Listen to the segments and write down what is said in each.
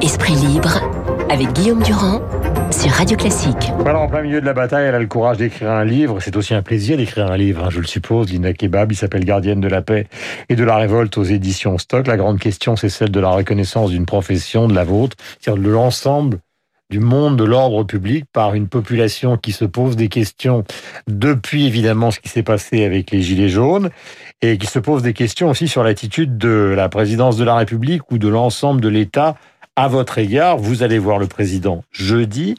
Esprit libre avec Guillaume Durand sur Radio Classique. Voilà, en plein milieu de la bataille, elle a le courage d'écrire un livre. C'est aussi un plaisir d'écrire un livre, hein, je le suppose. Lina Kebab, il s'appelle Gardienne de la paix et de la révolte aux éditions Stock. La grande question, c'est celle de la reconnaissance d'une profession, de la vôtre, c'est-à-dire de l'ensemble du monde de l'ordre public par une population qui se pose des questions depuis évidemment ce qui s'est passé avec les Gilets jaunes et qui se pose des questions aussi sur l'attitude de la présidence de la République ou de l'ensemble de l'État à votre égard. Vous allez voir le président jeudi.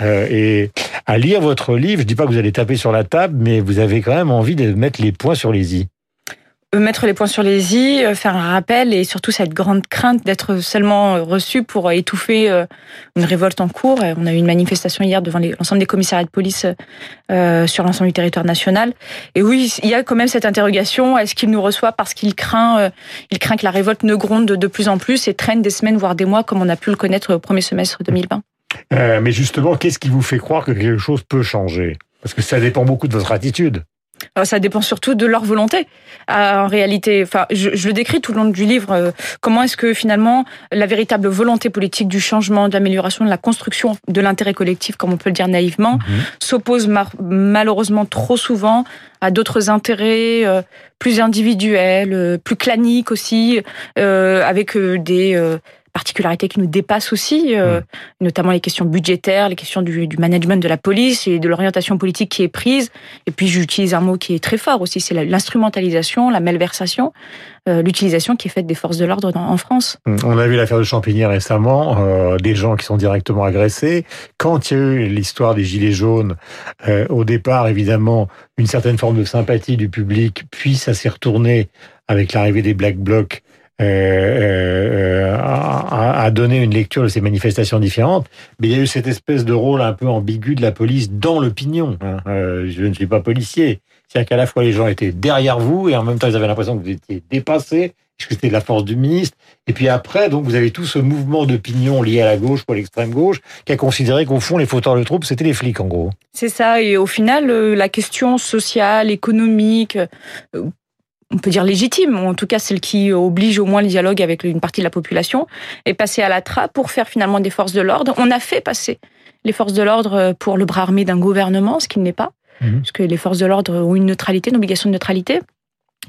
Euh, et à lire votre livre, je dis pas que vous allez taper sur la table, mais vous avez quand même envie de mettre les points sur les i. Euh, mettre les points sur les i, euh, faire un rappel et surtout cette grande crainte d'être seulement reçu pour étouffer une révolte en cours. On a eu une manifestation hier devant l'ensemble des commissariats de police sur l'ensemble du territoire national. Et oui, il y a quand même cette interrogation est-ce qu'il nous reçoit parce qu'il craint, il craint que la révolte ne gronde de plus en plus et traîne des semaines voire des mois comme on a pu le connaître au premier semestre 2020. Euh, mais justement, qu'est-ce qui vous fait croire que quelque chose peut changer? Parce que ça dépend beaucoup de votre attitude. Alors, ça dépend surtout de leur volonté. Euh, en réalité, enfin, je, je, le décris tout le long du livre. Euh, comment est-ce que finalement la véritable volonté politique du changement, de l'amélioration, de la construction de l'intérêt collectif, comme on peut le dire naïvement, mhm. s'oppose malheureusement trop souvent à d'autres intérêts euh, plus individuels, plus claniques aussi, avec des particularités qui nous dépassent aussi, euh, mm. notamment les questions budgétaires, les questions du, du, management de la police et de l'orientation politique qui est prise. Et puis j'utilise un mot qui est très fort aussi, c'est l'instrumentalisation, la, malversation, euh, l'utilisation qui est faite des forces de l'ordre en France. Mm. On a vu l'affaire de Champigny récemment, euh, des gens qui sont directement agressés. Quand il y a eu l'histoire des Gilets jaunes, au départ, évidemment, une certaine forme de sympathie du public, puis ça s'est retourné avec l'arrivée des Black Blocs euh, a, donné une lecture de ces manifestations différentes, mais il y a eu cette espèce de rôle un peu ambigu de la police dans l'opinion. Hein. Euh, je ne suis pas policier. C'est-à-dire qu'à la fois les gens étaient derrière vous et en même temps ils avaient l'impression que vous étiez dépassé, que c'était la force du ministre. Et puis après, donc vous avez tout ce mouvement d'opinion lié à la gauche ou à l'extrême gauche qui a considéré qu'au fond les fauteurs de troupes c'était les flics en gros. C'est ça. Et au final, la question sociale, économique, on peut dire légitime, ou en tout cas celle qui oblige au moins le dialogue avec une partie de la population, est passée à la trappe pour faire finalement des forces de l'ordre. On a fait passer les forces de l'ordre pour le bras armé d'un gouvernement, ce qui n'est pas, mmh. parce que les forces de l'ordre ont une neutralité, une obligation de neutralité.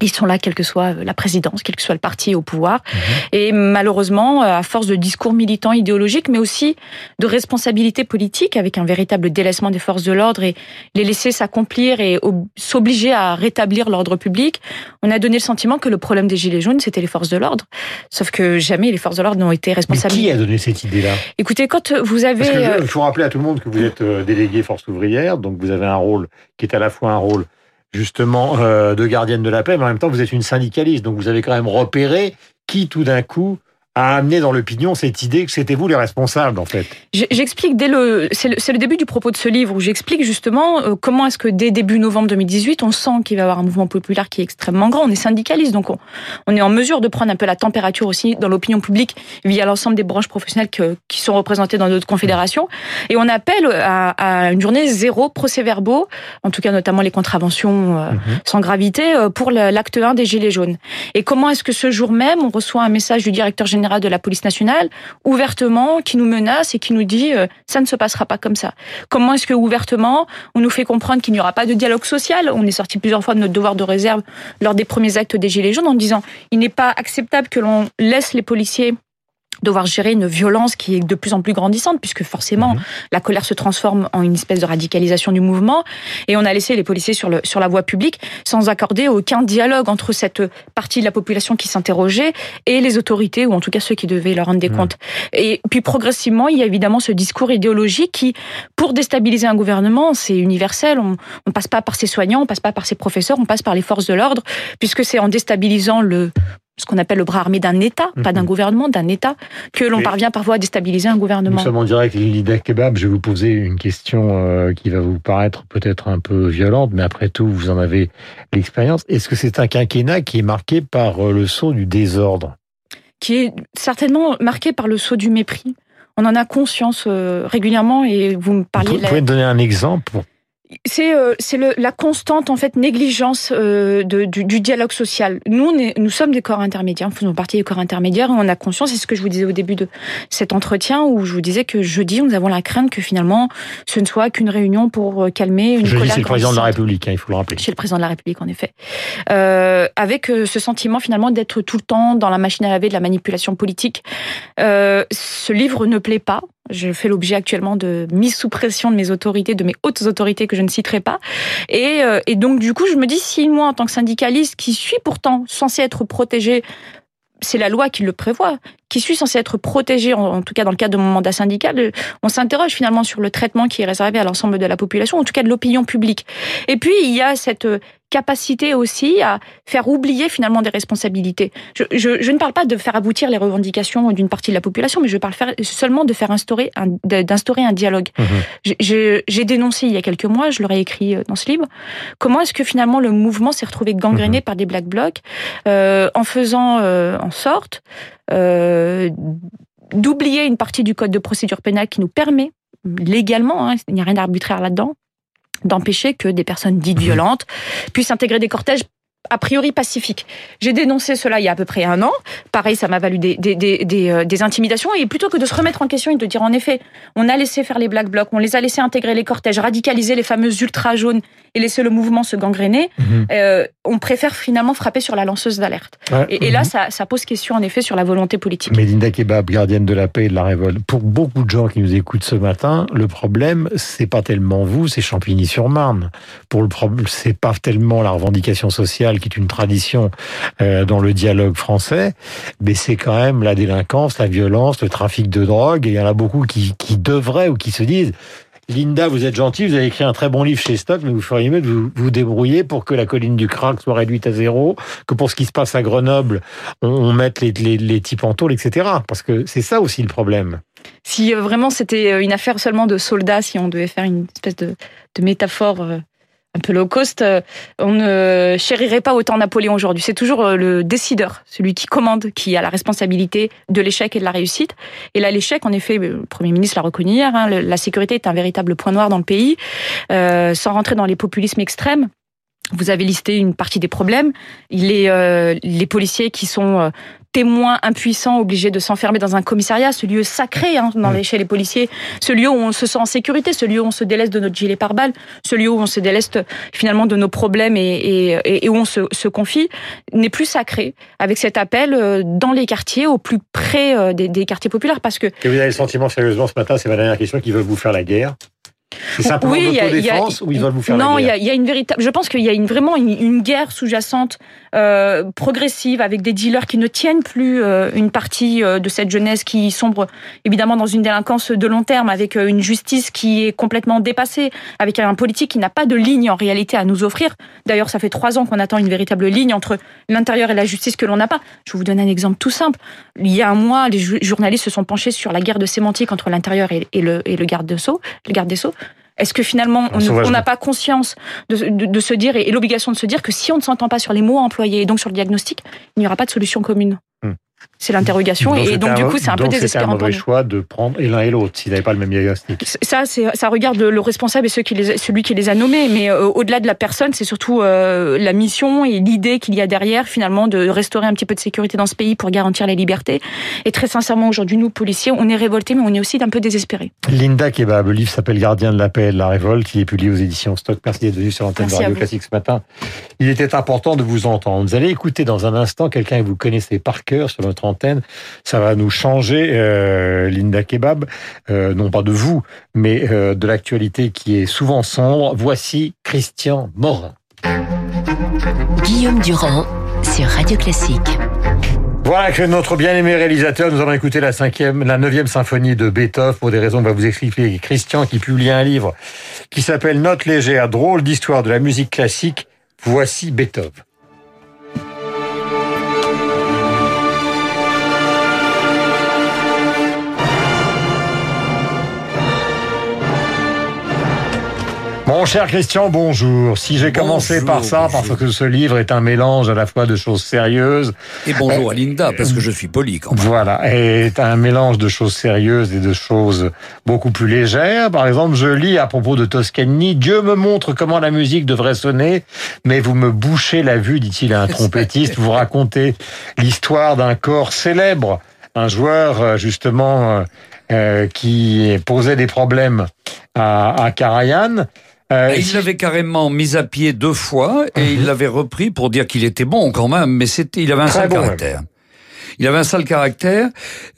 Ils sont là, quelle que soit la présidence, quel que soit le parti au pouvoir. Mhm. Et malheureusement, à force de discours militants idéologiques, mais aussi de responsabilité politique, avec un véritable délaissement des forces de l'ordre et les laisser s'accomplir et s'obliger à rétablir l'ordre public, on a donné le sentiment que le problème des Gilets jaunes, c'était les forces de l'ordre. Sauf que jamais les forces de l'ordre n'ont été responsables. Mais qui a donné cette idée-là? Écoutez, quand vous avez... il faut rappeler à tout le monde que vous êtes euh, délégué force ouvrière, donc vous avez un rôle qui est à la fois un rôle justement euh, de gardienne de la paix, mais en même temps vous êtes une syndicaliste, donc vous avez quand même repéré qui tout d'un coup a amené dans l'opinion cette idée que c'était vous les responsables, en fait J'explique dès le, c'est le, début du propos de ce livre où j'explique justement euh, comment est-ce que dès début novembre 2018, on sent qu'il va y avoir un mouvement populaire qui est extrêmement grand. On est syndicaliste, donc on, est en mesure de prendre un peu la température aussi dans l'opinion publique via l'ensemble des branches professionnelles qui sont représentées dans d'autres confédérations. Et on appelle à, une journée zéro procès-verbaux, en tout cas notamment les contraventions euh, mhm. sans gravité, euh, pour l'acte 1 des Gilets jaunes. Et comment est-ce que ce jour même, on reçoit un message du directeur général de la police nationale, ouvertement, qui nous menace et qui nous dit euh, ça ne se passera pas comme ça. Comment est-ce que ouvertement on nous fait comprendre qu'il n'y aura pas de dialogue social? On est sorti plusieurs fois de notre devoir de réserve lors des premiers actes des Gilets jaunes en disant il n'est pas acceptable que l'on laisse les policiers devoir gérer une violence qui est de plus en plus grandissante, puisque forcément, mhm. la colère se transforme en une espèce de radicalisation du mouvement. Et on a laissé les policiers sur, le, sur la voie publique sans accorder aucun dialogue entre cette partie de la population qui s'interrogeait et les autorités, ou en tout cas ceux qui devaient leur rendre des mhm. comptes. Et puis progressivement, il y a évidemment ce discours idéologique qui, pour déstabiliser un gouvernement, c'est universel. On ne passe pas par ses soignants, on passe pas par ses professeurs, on passe par les forces de l'ordre, puisque c'est en déstabilisant le ce qu'on appelle le bras armé d'un État, pas d'un mhm. gouvernement, d'un État, que l'on parvient parfois à déstabiliser un gouvernement. Nous sommes en direct, Lida Kebab. Je vais vous poser une question euh, qui va vous paraître peut-être un peu violente, mais après tout, vous en avez l'expérience. Est-ce que c'est un quinquennat qui est marqué par euh, le saut du désordre? Qui est certainement marqué par le saut du mépris. On en a conscience euh, régulièrement et vous me parliez... Vous pouvez donner un exemple c'est euh, c'est la constante en fait négligence euh, de, du, du, dialogue social. Nous on est, nous sommes des corps intermédiaires, nous faisons partie des corps intermédiaires et on a conscience. C'est ce que je vous disais au début de cet entretien où je vous disais que jeudi nous avons la crainte que finalement ce ne soit qu'une réunion pour euh, calmer une jeudi, c'est le président de la République, hein, il faut le rappeler. C'est le président de la République en effet, euh, avec euh, ce sentiment finalement d'être tout le temps dans la machine à laver de la manipulation politique. Euh, ce livre ne plaît pas. Je fais l'objet actuellement de mise sous pression de mes autorités, de mes hautes autorités que je ne citerai pas. Et, euh, et donc, du coup, je me dis, si moi, en tant que syndicaliste, qui suis pourtant censé être protégé c'est la loi qui le prévoit, qui suis censé être protégé, en, tout cas dans le cadre de mon mandat syndical, on s'interroge finalement sur le traitement qui est réservé à l'ensemble de la population, en tout cas de l'opinion publique. Et puis, il y a cette capacité aussi à faire oublier finalement des responsabilités. Je, je, je ne parle pas de faire aboutir les revendications d'une partie de la population, mais je parle faire, seulement de faire instaurer un, d'instaurer un dialogue. Mmh. J'ai dénoncé il y a quelques mois, je l'aurais écrit euh, dans ce livre, comment est-ce que finalement le mouvement s'est retrouvé gangréné mmh. par des black blocs euh, en faisant euh, en sorte euh, d'oublier une partie du code de procédure pénale qui nous permet légalement, hein, il n'y a rien d'arbitraire là-dedans, d'empêcher que des personnes dites violentes puissent intégrer des cortèges a priori pacifiques. J'ai dénoncé cela il y a à peu près un an. Pareil, ça m'a valu des, des, des, des, euh, des intimidations. Et plutôt que de se remettre en question et de dire en effet, on a laissé faire les black blocs, on les a laissé intégrer les cortèges, radicaliser les fameuses ultra jaunes et laisser le mouvement se gangréner, mhm. euh, on préfère finalement frapper sur la lanceuse d'alerte. Et, et, là, mhm. ça, ça, pose question en effet sur la volonté politique. Mélinda Kebab, gardienne de la paix et de la révolte. Pour beaucoup de gens qui nous écoutent ce matin, le problème, c'est pas tellement vous, c'est Champigny-sur-Marne. Pour le problème, c'est pas tellement la revendication sociale qui est une tradition euh, dans le dialogue français, mais c'est quand même la délinquance, la violence, le trafic de drogue. Et il y en a beaucoup qui, qui devraient ou qui se disent Linda, vous êtes gentille, vous avez écrit un très bon livre chez Stock, mais vous feriez mieux de vous, vous débrouiller pour que la colline du crack soit réduite à zéro, que pour ce qui se passe à Grenoble, on, mette les, les, les types en tôle, etc. Parce que c'est ça aussi le problème. Si euh, vraiment c'était euh, une affaire seulement de soldats, si on devait faire une espèce de métaphore un peu low cost, euh, on ne chérirait pas autant Napoléon aujourd'hui. C'est toujours euh, le décideur, celui qui commande, qui a la responsabilité de l'échec et de la réussite. Et là, l'échec, en effet, le Premier ministre l'a reconnu hier, hein, la sécurité est un véritable point noir dans le pays, euh, sans rentrer dans les populismes extrêmes. Vous avez listé une partie des problèmes. Euh, les policiers qui sont euh, témoins impuissants, obligés de s'enfermer dans un commissariat, ce lieu sacré hein, dans les, chez les policiers, ce lieu où on se sent en sécurité, ce lieu où on se délaisse de notre gilet pare-balles, ce lieu où on se délaisse finalement de nos problèmes et, et, et où on se, se confie, n'est plus sacré. Avec cet appel euh, dans les quartiers, au plus près des, des quartiers populaires, parce que. Et vous avez le sentiment sérieusement ce matin, c'est ma dernière question, qu'ils veulent vous faire la guerre c'est simplement oui, l'autodéfense ou ils veulent vous faire Non, il y, y a, une véritable. Je pense qu'il y a une, vraiment une, une guerre sous-jacente euh, progressive avec des dealers qui ne tiennent plus euh, une partie euh, de cette jeunesse qui sombre évidemment dans une délinquance de long terme, avec euh, une justice qui est complètement dépassée, avec un politique qui n'a pas de ligne en réalité à nous offrir. D'ailleurs, ça fait trois ans qu'on attend une véritable ligne entre l'intérieur et la justice que l'on n'a pas. Je vous donner un exemple tout simple. Il y a un mois, les journalistes se sont penchés sur la guerre de sémantique entre l'intérieur et, et, le, et le garde de sceaux, le garde des sceaux. Est-ce que finalement, on n'a pas conscience de, de, de, se dire et, et l'obligation de se dire que si on ne s'entend pas sur les mots employés et donc sur le diagnostic, il n'y aura pas de solution commune? Hmm. C'est l'interrogation et donc du coup c'est un peu désespérant. C'est un mauvais choix de prendre l'un et l'autre s'ils n'avaient pas le même diagnostic. Ça, ça regarde le responsable et ceux qui les, celui qui les a nommés, mais euh, au-delà de la personne, c'est surtout euh, la mission et l'idée qu'il y a derrière finalement de restaurer un petit peu de sécurité dans ce pays pour garantir la liberté. Et très sincèrement aujourd'hui nous policiers, on est révoltés, mais on est aussi d'un peu désespérés. Linda Kebab, le livre s'appelle Gardien de la paix et de la révolte, il est publié aux éditions Stock. Merci d'être venu sur l'antenne de Radio Classique ce matin. Il était important de vous entendre. Vous allez écouter dans un instant quelqu'un que vous connaissez par cœur sur notre ça va nous changer, euh, Linda Kebab, euh, non pas de vous, mais euh, de l'actualité qui est souvent sombre. Voici Christian Morin. Guillaume Durand sur Radio Classique. Voilà que notre bien-aimé réalisateur, nous allons écouter la cinquième, la neuvième symphonie de Beethoven pour des raisons que va vous expliquer Christian qui publie un livre qui s'appelle Note légère, drôle d'histoire de la musique classique. Voici Beethoven. Mon cher Christian, bonjour. Si j'ai commencé par ça, parce que ce livre est un mélange à la fois de choses sérieuses. Et bonjour à Linda, parce que je suis poli quand même. Voilà, est un mélange de choses sérieuses et de choses beaucoup plus légères. Par exemple, je lis à propos de Toscani, Dieu me montre comment la musique devrait sonner, mais vous me bouchez la vue, dit-il à un trompettiste. Vous racontez l'histoire d'un corps célèbre, un joueur euh, justement euh, euh, qui posait des problèmes à, à Karajan. Euh, il l'avait carrément mis à pied deux fois et il mhm. l'avait repris pour dire qu'il était bon quand même, mais c'était, il avait un sale caractère. Il avait un sale caractère.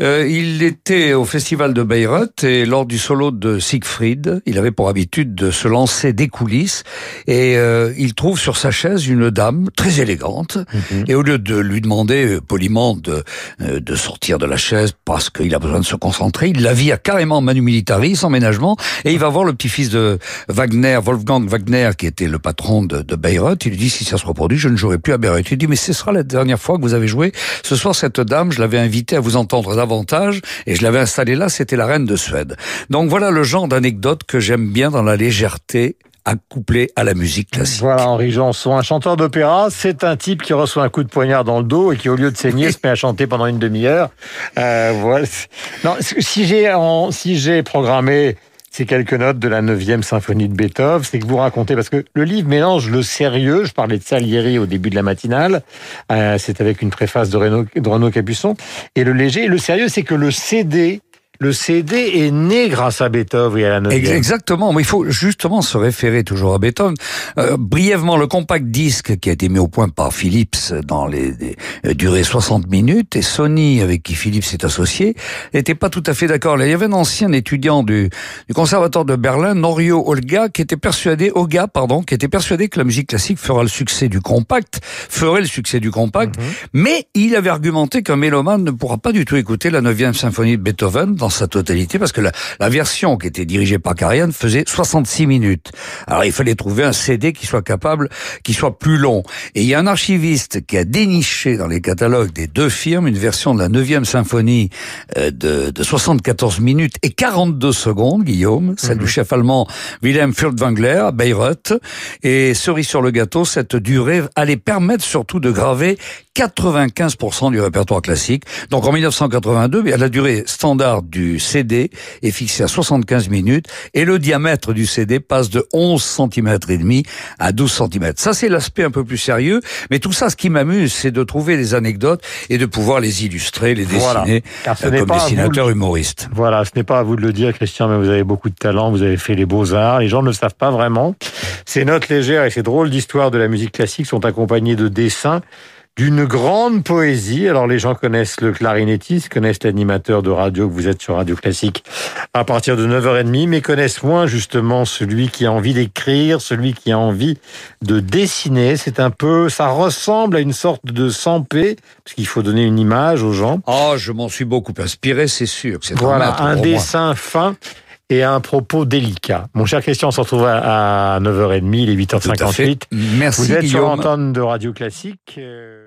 Euh, il était au festival de Bayreuth et lors du solo de Siegfried, il avait pour habitude de se lancer des coulisses et euh, il trouve sur sa chaise une dame très élégante mhm. et au lieu de lui demander euh, poliment de, euh, de sortir de la chaise parce qu'il a besoin de se concentrer, il la vire carrément manu militari, sans ménagement et il va voir le petit-fils de Wagner, Wolfgang Wagner, qui était le patron de, de Bayreuth. Il lui dit si ça se reproduit, je ne jouerai plus à Bayreuth. Il dit mais ce sera la dernière fois que vous avez joué. Ce soir, cette dame, je l'avais invitée à vous entendre davantage et je l'avais installée là, c'était la reine de Suède. Donc voilà le genre d'anecdote que j'aime bien dans la légèreté accouplée à la musique classique. Voilà Henri Janson, un chanteur d'opéra, c'est un type qui reçoit un coup de poignard dans le dos et qui au lieu de saigner se met à chanter pendant une demi-heure. Euh, voilà. Non, si j'ai si j'ai programmé ces quelques notes de la 9e symphonie de Beethoven, c'est que vous racontez, parce que le livre mélange le sérieux, je parlais de Salieri au début de la matinale, euh, c'est avec une préface de Renaud, de Renaud Capuçon, et le léger, le sérieux, c'est que le CD le CD est né grâce à Beethoven et à la 9 Exactement, mais il faut justement se référer toujours à Beethoven. Euh, brièvement, le compact disque qui a été mis au point par Philips dans les, les euh, durées 60 minutes et Sony avec qui Philips s'est associé n'était pas tout à fait d'accord. Il y avait un ancien étudiant du, du conservatoire de Berlin, Norio Olga, qui était persuadé, Olga, pardon, qui était persuadé que la musique classique fera le succès du compact, ferait le succès du compact, mhm. mais il avait argumenté qu'un mélomane ne pourra pas du tout écouter la 9e symphonie de Beethoven dans sa totalité parce que la, la version qui était dirigée par Karajan faisait 66 minutes. Alors il fallait trouver un CD qui soit capable, qui soit plus long. Et il y a un archiviste qui a déniché dans les catalogues des deux firmes une version de la 9e symphonie euh, de, de 74 minutes et 42 secondes, Guillaume, celle du mhm. chef allemand Wilhelm Furtwängler à Bayreuth. Et cerise sur le gâteau, cette durée allait permettre surtout de graver 95% du répertoire classique. Donc en 1982, la durée standard du CD est fixée à 75 minutes et le diamètre du CD passe de 11 cm et demi à 12 cm. Ça c'est l'aspect un peu plus sérieux, mais tout ça ce qui m'amuse c'est de trouver des anecdotes et de pouvoir les illustrer, les dessiner euh, comme dessinateur humoriste. Voilà, ce n'est pas à vous de le dire Christian, mais vous avez beaucoup de talent, vous avez fait les beaux-arts, les gens ne le savent pas vraiment. Ces notes légères et ces drôles d'histoires de la musique classique sont accompagnées de dessins d'une grande poésie. Alors les gens connaissent le clarinettiste, connaissent l'animateur de radio que vous êtes sur Radio Classique à partir de 9h30, mais connaissent moins justement celui qui a envie d'écrire, celui qui a envie de dessiner. C'est un peu, ça ressemble à une sorte de 100p, parce qu'il faut donner une image aux gens. Oh, je m'en suis beaucoup inspiré, c'est sûr. Voilà, un, dessin fin et un propos délicat. Mon cher Christian, on se retrouve à 9h30, il est 8h58. Merci Vous êtes Guillaume. sur l'antenne de Radio Classique. Euh,